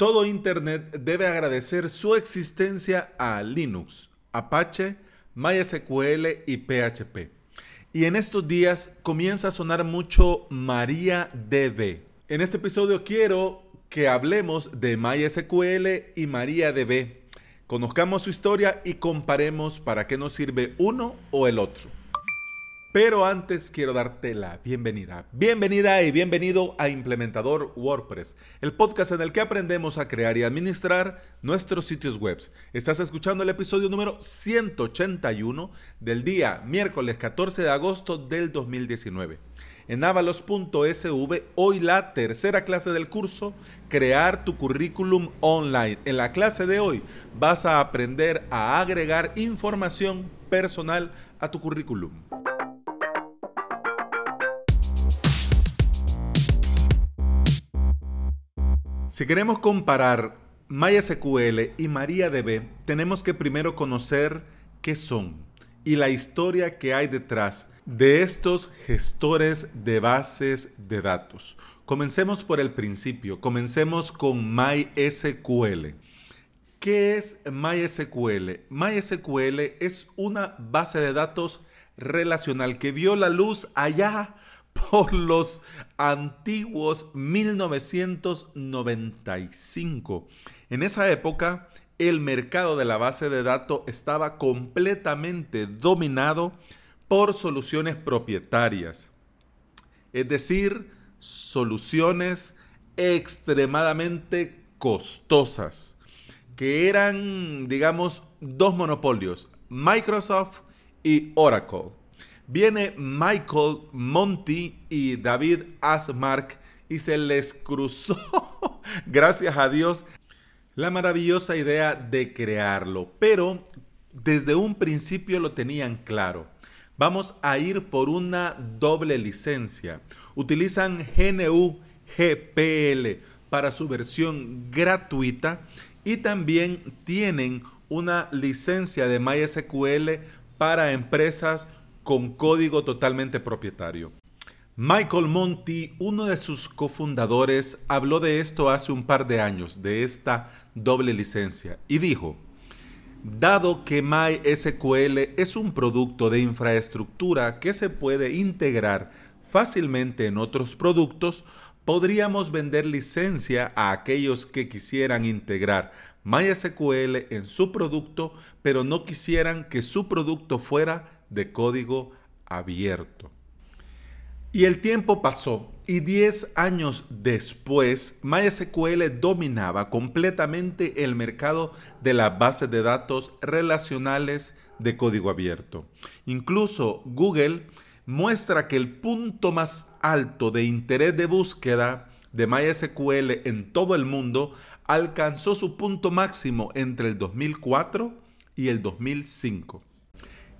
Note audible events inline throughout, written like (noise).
Todo Internet debe agradecer su existencia a Linux, Apache, MySQL y PHP. Y en estos días comienza a sonar mucho MariaDB. En este episodio quiero que hablemos de MySQL y MariaDB. Conozcamos su historia y comparemos para qué nos sirve uno o el otro. Pero antes quiero darte la bienvenida. Bienvenida y bienvenido a Implementador WordPress, el podcast en el que aprendemos a crear y administrar nuestros sitios web. Estás escuchando el episodio número 181 del día miércoles 14 de agosto del 2019. En avalos.sv, hoy la tercera clase del curso, Crear tu currículum online. En la clase de hoy vas a aprender a agregar información personal a tu currículum. Si queremos comparar MySQL y MariaDB, tenemos que primero conocer qué son y la historia que hay detrás de estos gestores de bases de datos. Comencemos por el principio, comencemos con MySQL. ¿Qué es MySQL? MySQL es una base de datos relacional que vio la luz allá por los antiguos 1995. En esa época, el mercado de la base de datos estaba completamente dominado por soluciones propietarias, es decir, soluciones extremadamente costosas, que eran, digamos, dos monopolios, Microsoft y Oracle viene Michael Monty y David Asmark y se les cruzó, (laughs) gracias a Dios, la maravillosa idea de crearlo. Pero desde un principio lo tenían claro. Vamos a ir por una doble licencia. Utilizan GNU GPL para su versión gratuita y también tienen una licencia de MySQL para empresas con código totalmente propietario. Michael Monty, uno de sus cofundadores, habló de esto hace un par de años, de esta doble licencia, y dijo, dado que MySQL es un producto de infraestructura que se puede integrar fácilmente en otros productos, podríamos vender licencia a aquellos que quisieran integrar MySQL en su producto, pero no quisieran que su producto fuera de código abierto. Y el tiempo pasó y 10 años después, MySQL dominaba completamente el mercado de las bases de datos relacionales de código abierto. Incluso Google muestra que el punto más alto de interés de búsqueda de MySQL en todo el mundo alcanzó su punto máximo entre el 2004 y el 2005.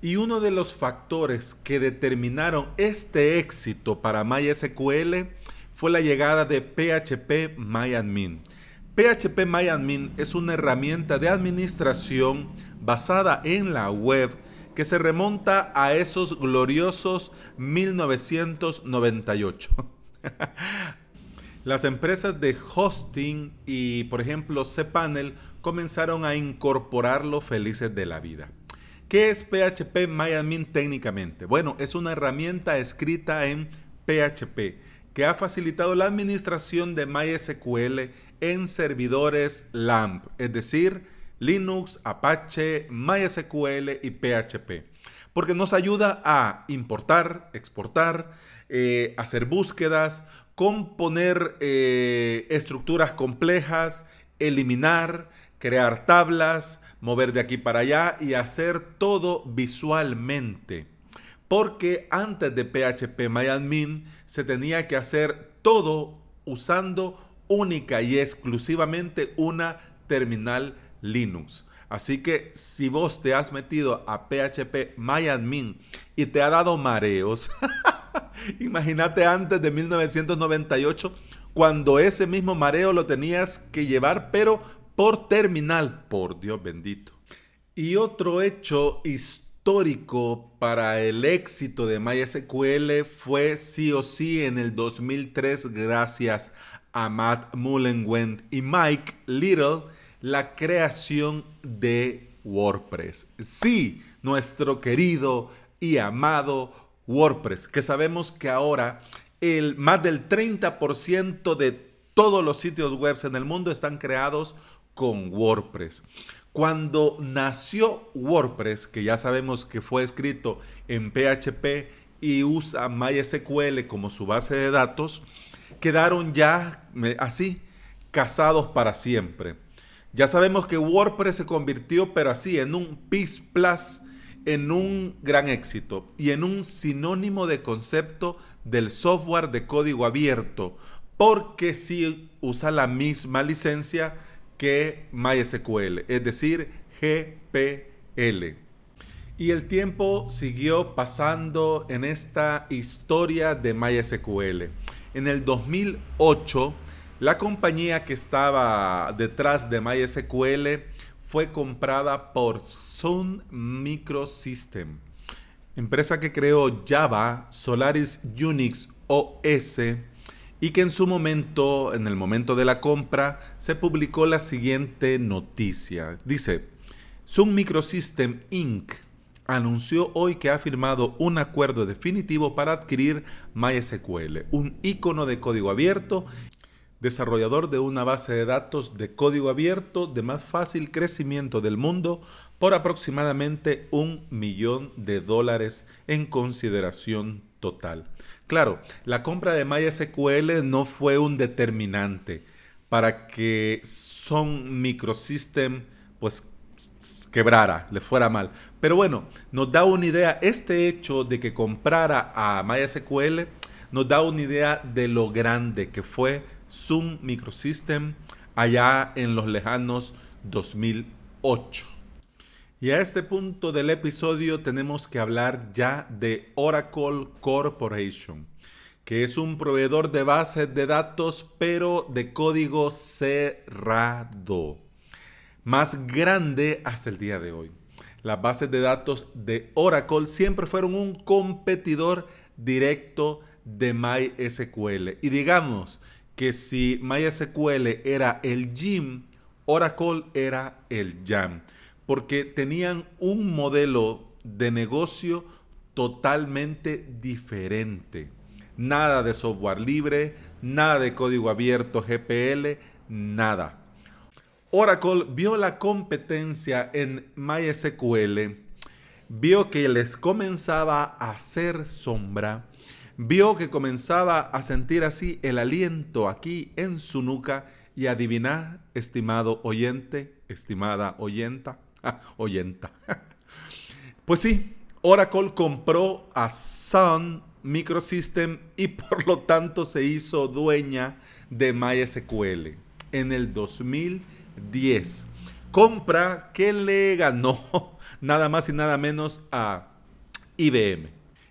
Y uno de los factores que determinaron este éxito para MySQL fue la llegada de PHP MyAdmin. PHP MyAdmin es una herramienta de administración basada en la web que se remonta a esos gloriosos 1998. (laughs) Las empresas de hosting y, por ejemplo, cPanel comenzaron a incorporarlo felices de la vida. ¿Qué es PHP MyAdmin técnicamente? Bueno, es una herramienta escrita en PHP que ha facilitado la administración de MySQL en servidores LAMP, es decir, Linux, Apache, MySQL y PHP. Porque nos ayuda a importar, exportar, eh, hacer búsquedas, componer eh, estructuras complejas, eliminar, crear tablas, mover de aquí para allá y hacer todo visualmente. Porque antes de PHP MyAdmin se tenía que hacer todo usando única y exclusivamente una terminal Linux. Así que si vos te has metido a PHP MyAdmin y te ha dado mareos, (laughs) imagínate antes de 1998 cuando ese mismo mareo lo tenías que llevar pero por terminal, por Dios bendito. Y otro hecho histórico para el éxito de MySQL fue sí o sí en el 2003 gracias a Matt Mullenweg y Mike Little la creación de WordPress. Sí, nuestro querido y amado WordPress, que sabemos que ahora el más del 30% de todos los sitios web en el mundo están creados con WordPress. Cuando nació WordPress, que ya sabemos que fue escrito en PHP y usa MySQL como su base de datos, quedaron ya así, casados para siempre. Ya sabemos que WordPress se convirtió, pero así, en un Peace Plus, en un gran éxito y en un sinónimo de concepto del software de código abierto, porque sí usa la misma licencia que MySQL, es decir, GPL. Y el tiempo siguió pasando en esta historia de MySQL. En el 2008, la compañía que estaba detrás de MySQL fue comprada por Sun Microsystem, empresa que creó Java, Solaris Unix OS y que en su momento, en el momento de la compra, se publicó la siguiente noticia. Dice, Sun Microsystem Inc. anunció hoy que ha firmado un acuerdo definitivo para adquirir MySQL, un icono de código abierto, desarrollador de una base de datos de código abierto de más fácil crecimiento del mundo por aproximadamente un millón de dólares en consideración total. Claro, la compra de MySQL no fue un determinante para que Sun Microsystem pues quebrara, le fuera mal. Pero bueno, nos da una idea, este hecho de que comprara a MySQL nos da una idea de lo grande que fue Sun Microsystem allá en los lejanos 2008. Y a este punto del episodio tenemos que hablar ya de Oracle Corporation, que es un proveedor de bases de datos pero de código cerrado, más grande hasta el día de hoy. Las bases de datos de Oracle siempre fueron un competidor directo de MySQL. Y digamos que si MySQL era el GIM, Oracle era el JAM porque tenían un modelo de negocio totalmente diferente. Nada de software libre, nada de código abierto GPL, nada. Oracle vio la competencia en MySQL, vio que les comenzaba a hacer sombra, vio que comenzaba a sentir así el aliento aquí en su nuca y adivinar, estimado oyente, estimada oyenta, (laughs) oyenta. pues sí, Oracle compró a Sun Microsystem y por lo tanto se hizo dueña de MySQL en el 2010. Compra que le ganó (laughs) nada más y nada menos a IBM.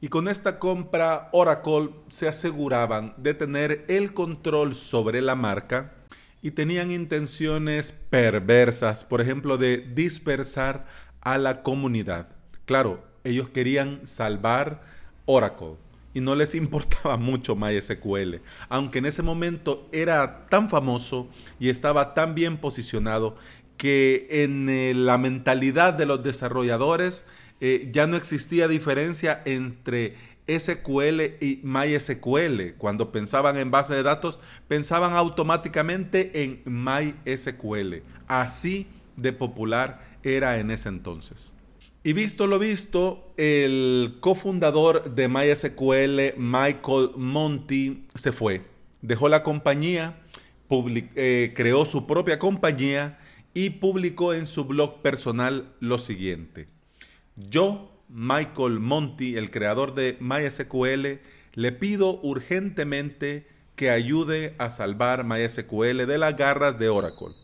Y con esta compra Oracle se aseguraban de tener el control sobre la marca y tenían intenciones perversas, por ejemplo, de dispersar a la comunidad. Claro, ellos querían salvar Oracle y no les (laughs) importaba mucho MySQL, aunque en ese momento era tan famoso y estaba tan bien posicionado que en eh, la mentalidad de los desarrolladores eh, ya no existía diferencia entre SQL y MySQL. Cuando pensaban en base de datos, pensaban automáticamente en MySQL. Así de popular era en ese entonces. Y visto lo visto, el cofundador de MySQL, Michael Monty, se fue. Dejó la compañía, eh, creó su propia compañía y publicó en su blog personal lo siguiente. Yo Michael Monty, el creador de MySQL, le pido urgentemente que ayude a salvar MySQL de las garras de Oracle.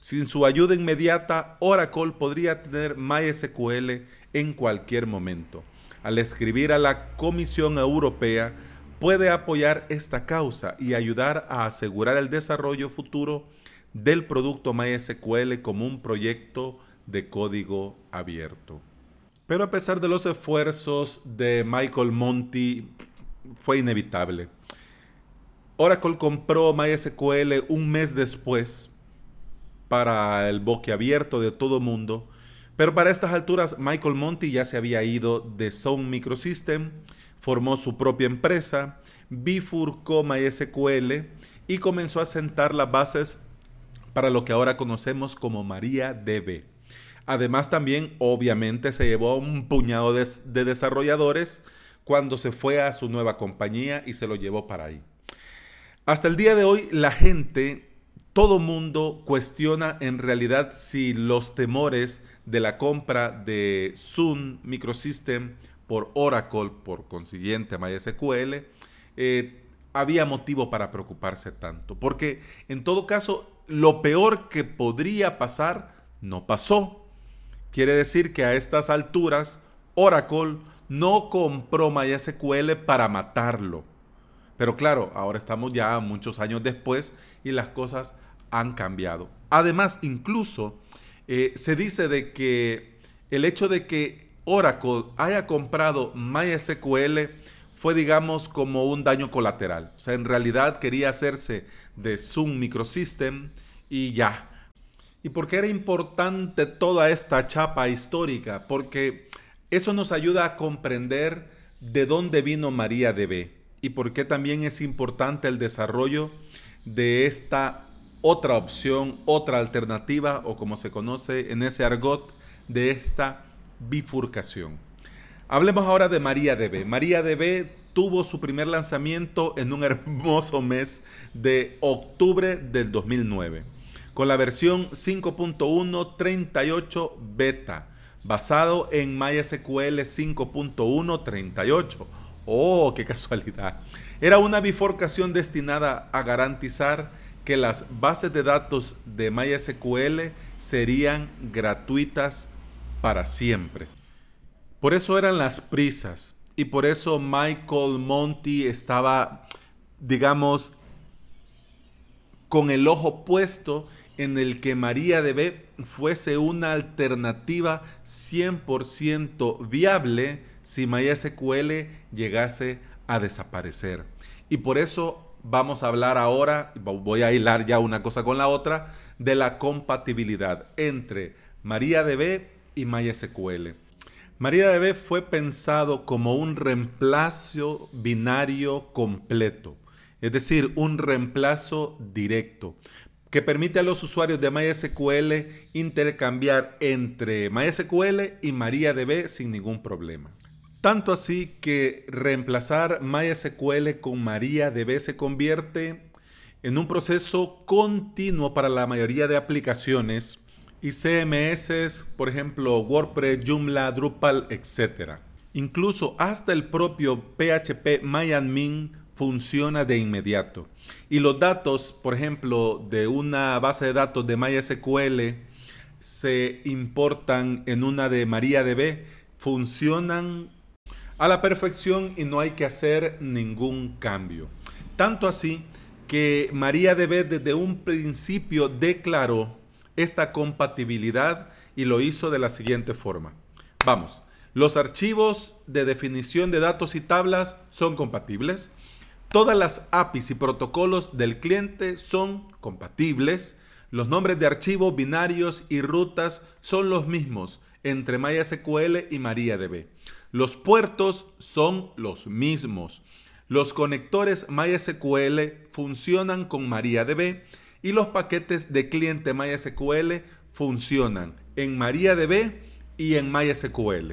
Sin su ayuda inmediata, Oracle podría tener MySQL en cualquier momento. Al escribir a la Comisión Europea, puede apoyar esta causa y ayudar a asegurar el desarrollo futuro del producto MySQL como un proyecto de código abierto. Pero a pesar de los esfuerzos de Michael Monty, fue inevitable. Oracle compró MySQL un mes después para el boquiabierto de todo mundo, pero para estas alturas Michael Monty ya se había ido de Sun Microsystem, formó su propia empresa, bifurcó MySQL y comenzó a sentar las bases para lo que ahora conocemos como MariaDB. Además también obviamente se llevó un puñado de, de desarrolladores cuando se fue a su nueva compañía y se lo llevó para ahí. Hasta el día de hoy la gente, todo mundo cuestiona en realidad si los temores de la compra de Sun Microsystem por Oracle, por consiguiente MySQL, eh, había motivo para preocuparse tanto. Porque en todo caso, lo peor que podría pasar no pasó. Quiere decir que a estas alturas Oracle no compró MySQL para matarlo pero claro, ahora estamos ya muchos años después y las cosas han cambiado. Además, incluso eh, se dice de que el hecho de que Oracle haya comprado MySQL fue, digamos, como un daño colateral. O sea, en realidad quería hacerse de Zoom Microsystem y ya. ¿Y por qué era importante toda esta chapa histórica? Porque eso nos ayuda a comprender de dónde vino María B y por qué también es importante el desarrollo de esta otra opción, otra alternativa o como se conoce en ese argot de esta bifurcación. Hablemos ahora de María DB. María DB tuvo su primer lanzamiento en un hermoso mes de octubre del 2009 con la versión 5.1.38 beta basado en MySQL 5.1.38 Oh, qué casualidad. Era una bifurcación destinada a garantizar que las bases de datos de MySQL serían gratuitas para siempre. Por eso eran las prisas y por eso Michael Monty estaba, digamos, con el ojo puesto en el que MariaDB fuese una alternativa 100% viable si MySQL llegase a desaparecer. Y por eso vamos a hablar ahora, voy a hilar ya una cosa con la otra, de la compatibilidad entre MariaDB y MySQL. MariaDB fue pensado como un reemplazo binario completo, es decir, un reemplazo directo que permite a los usuarios de MySQL intercambiar entre MySQL y MariaDB sin ningún problema. Tanto así que reemplazar MySQL con MariaDB se convierte en un proceso continuo para la mayoría de aplicaciones y CMS, por ejemplo, WordPress, Joomla, Drupal, etc. Incluso hasta el propio PHP MyAdmin funciona de inmediato. Y los datos, por ejemplo, de una base de datos de MySQL se importan en una de MariaDB, funcionan a la perfección y no hay que hacer ningún cambio. Tanto así que MariaDB desde un principio declaró esta compatibilidad y lo hizo de la siguiente forma. Vamos, los archivos de definición de datos y tablas son compatibles. Todas las APIs y protocolos del cliente son compatibles. Los nombres de archivos binarios y rutas son los mismos entre MySQL y MariaDB. Los puertos son los mismos. Los conectores MySQL funcionan con MariaDB y los paquetes de cliente MySQL funcionan en MariaDB y en MySQL.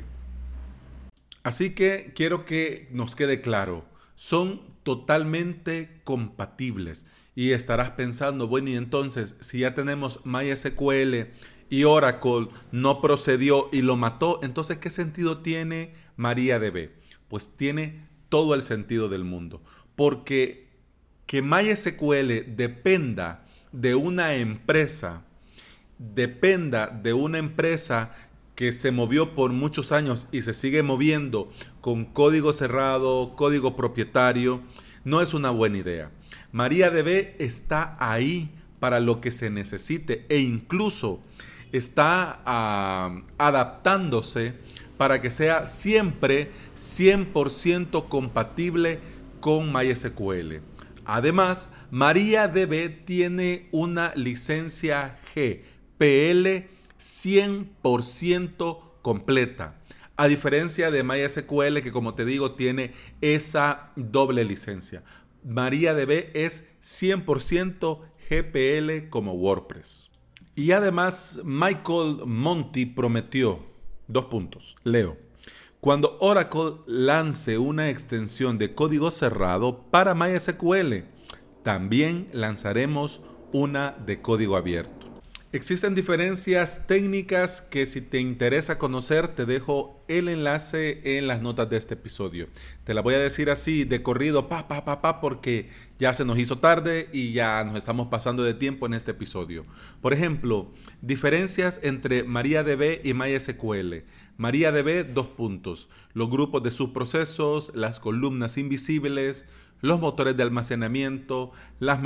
Así que quiero que nos quede claro, son totalmente compatibles. Y estarás pensando, bueno, y entonces, si ya tenemos MySQL y Oracle no procedió y lo mató, entonces, ¿qué sentido tiene MariaDB? Pues tiene todo el sentido del mundo. Porque que MySQL dependa de una empresa, dependa de una empresa que se movió por muchos años y se sigue moviendo con código cerrado, código propietario, no es una buena idea. MariaDB está ahí para lo que se necesite e incluso está ah, adaptándose para que sea siempre 100% compatible con MySQL. Además, MariaDB tiene una licencia GPL 100% completa. A diferencia de MySQL que como te digo tiene esa doble licencia. MariaDB es 100% GPL como WordPress. Y además Michael Monty prometió dos puntos. Leo. Cuando Oracle lance una extensión de código cerrado para MySQL, también lanzaremos una de código abierto. Existen diferencias técnicas que si te interesa conocer te dejo el enlace en las notas de este episodio. Te la voy a decir así de corrido, pa, pa, pa, pa, porque ya se nos hizo tarde y ya nos estamos pasando de tiempo en este episodio. Por ejemplo, diferencias entre MariaDB y MySQL. MariaDB, dos puntos. Los grupos de subprocesos, las columnas invisibles, los motores de almacenamiento, las,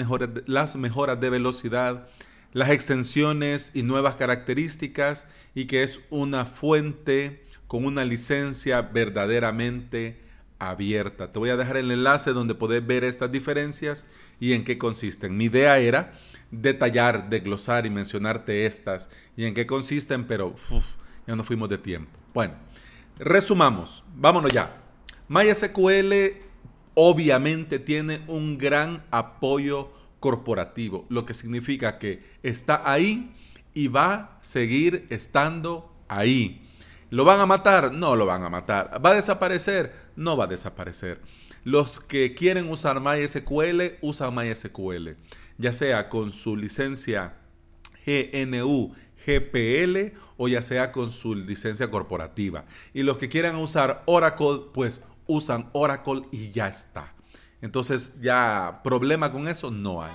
las mejoras de velocidad las extensiones y nuevas características y que es una fuente con una licencia verdaderamente abierta. Te voy a dejar el enlace donde podés ver estas diferencias y en qué consisten. Mi idea era detallar, desglosar y mencionarte estas y en qué consisten, pero ya no fuimos de tiempo. Bueno, resumamos, vámonos ya. MySQL obviamente tiene un gran apoyo corporativo, lo que significa que está ahí y va a seguir estando ahí. ¿Lo van a matar? No lo van a matar. ¿Va a desaparecer? No va a desaparecer. Los que quieren usar MySQL, usan MySQL, ya sea con su licencia GNU, GPL o ya sea con su licencia corporativa. Y los que quieran usar Oracle, pues usan Oracle y ya está. Entonces ya problema con eso no hay.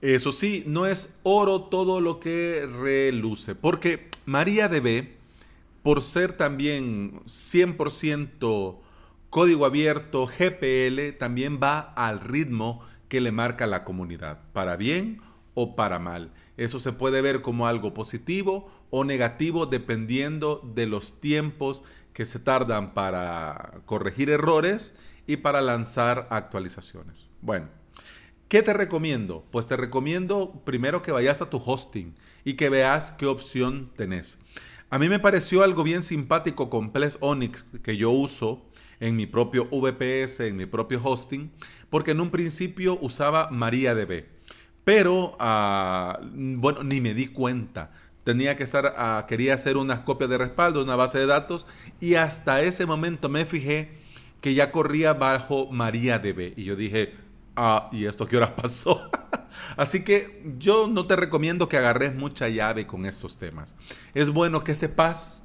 Eso sí, no es oro todo lo que reluce, porque María DB, por ser también 100% código abierto, GPL, también va al ritmo que le marca la comunidad, para bien o para mal. Eso se puede ver como algo positivo o negativo dependiendo de los tiempos que se tardan para corregir errores y para lanzar actualizaciones. Bueno, ¿qué te recomiendo? Pues te recomiendo primero que vayas a tu hosting y que veas qué opción tenés. A mí me pareció algo bien simpático con Ples Onyx que yo uso en mi propio VPS, en mi propio hosting, porque en un principio usaba MariaDB. Pero, ah, bueno, ni me di cuenta. Tenía que estar, ah, quería hacer unas copias de respaldo, una base de datos, y hasta ese momento me fijé que ya corría bajo MariaDB. Y yo dije, ah, ¿y esto qué hora pasó? (laughs) Así que yo no te recomiendo que agarres mucha llave con estos temas. Es bueno que sepas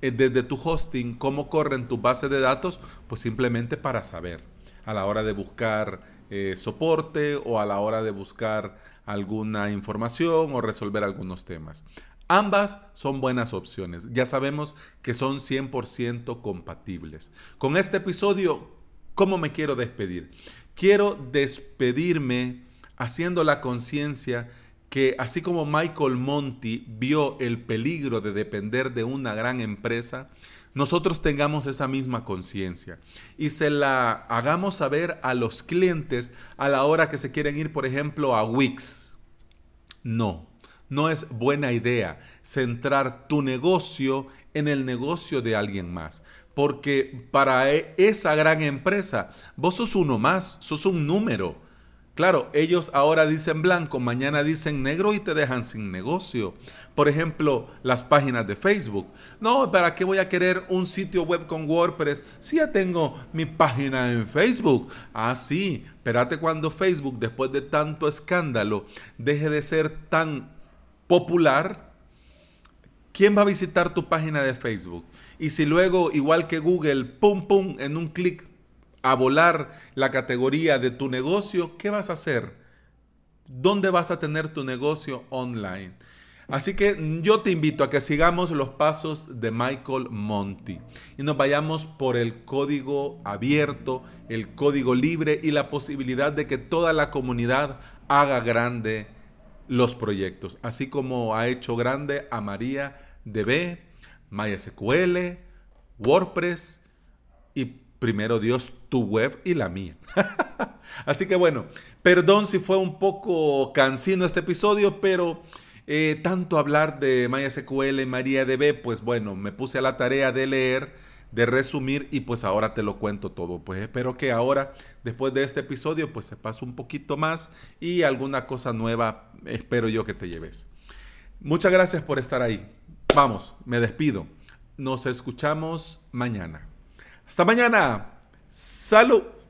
eh, desde tu hosting cómo corren tu base de datos, pues simplemente para saber a la hora de buscar eh, soporte o a la hora de buscar alguna información o resolver algunos temas. Ambas son buenas opciones. Ya sabemos que son 100% compatibles. Con este episodio, ¿cómo me quiero despedir? Quiero despedirme haciendo la conciencia que así como Michael Monty vio el peligro de depender de una gran empresa, nosotros tengamos esa misma conciencia y se la hagamos saber a los clientes a la hora que se quieren ir, por ejemplo, a Wix. No, no es buena idea centrar tu negocio en el negocio de alguien más. Porque para e, esa gran empresa, vos sos uno más, sos un número. Claro, ellos ahora dicen blanco, mañana dicen negro y te dejan sin negocio. Por ejemplo, las páginas de Facebook. No, ¿para qué voy a querer un sitio web con WordPress si ya tengo mi página en Facebook? Ah, sí, espérate cuando Facebook, después de tanto escándalo, deje de ser tan popular, ¿quién va a visitar tu página de Facebook? Y si luego, igual que Google, pum, pum, en un clic a volar la categoría de tu negocio, ¿qué vas a hacer? ¿Dónde vas a tener tu negocio online? Así que yo te invito a que sigamos los pasos de Michael Monty y nos vayamos por el código abierto, el código libre y la posibilidad de que toda la comunidad haga grande los proyectos, así como ha hecho grande a María DB, MySQL, WordPress y primero Dios tu web y la mía. (laughs) Así que bueno, perdón si fue un poco cansino este episodio, pero eh, tanto hablar de MySQL y MariaDB, pues bueno, me puse a la tarea de leer, de resumir y pues ahora te lo cuento todo. Pues espero que ahora, después de este episodio, pues se pase un poquito más y alguna cosa nueva espero yo que te lleves. Muchas gracias por estar ahí. Vamos, me despido. Nos escuchamos mañana. Hasta mañana. Salud.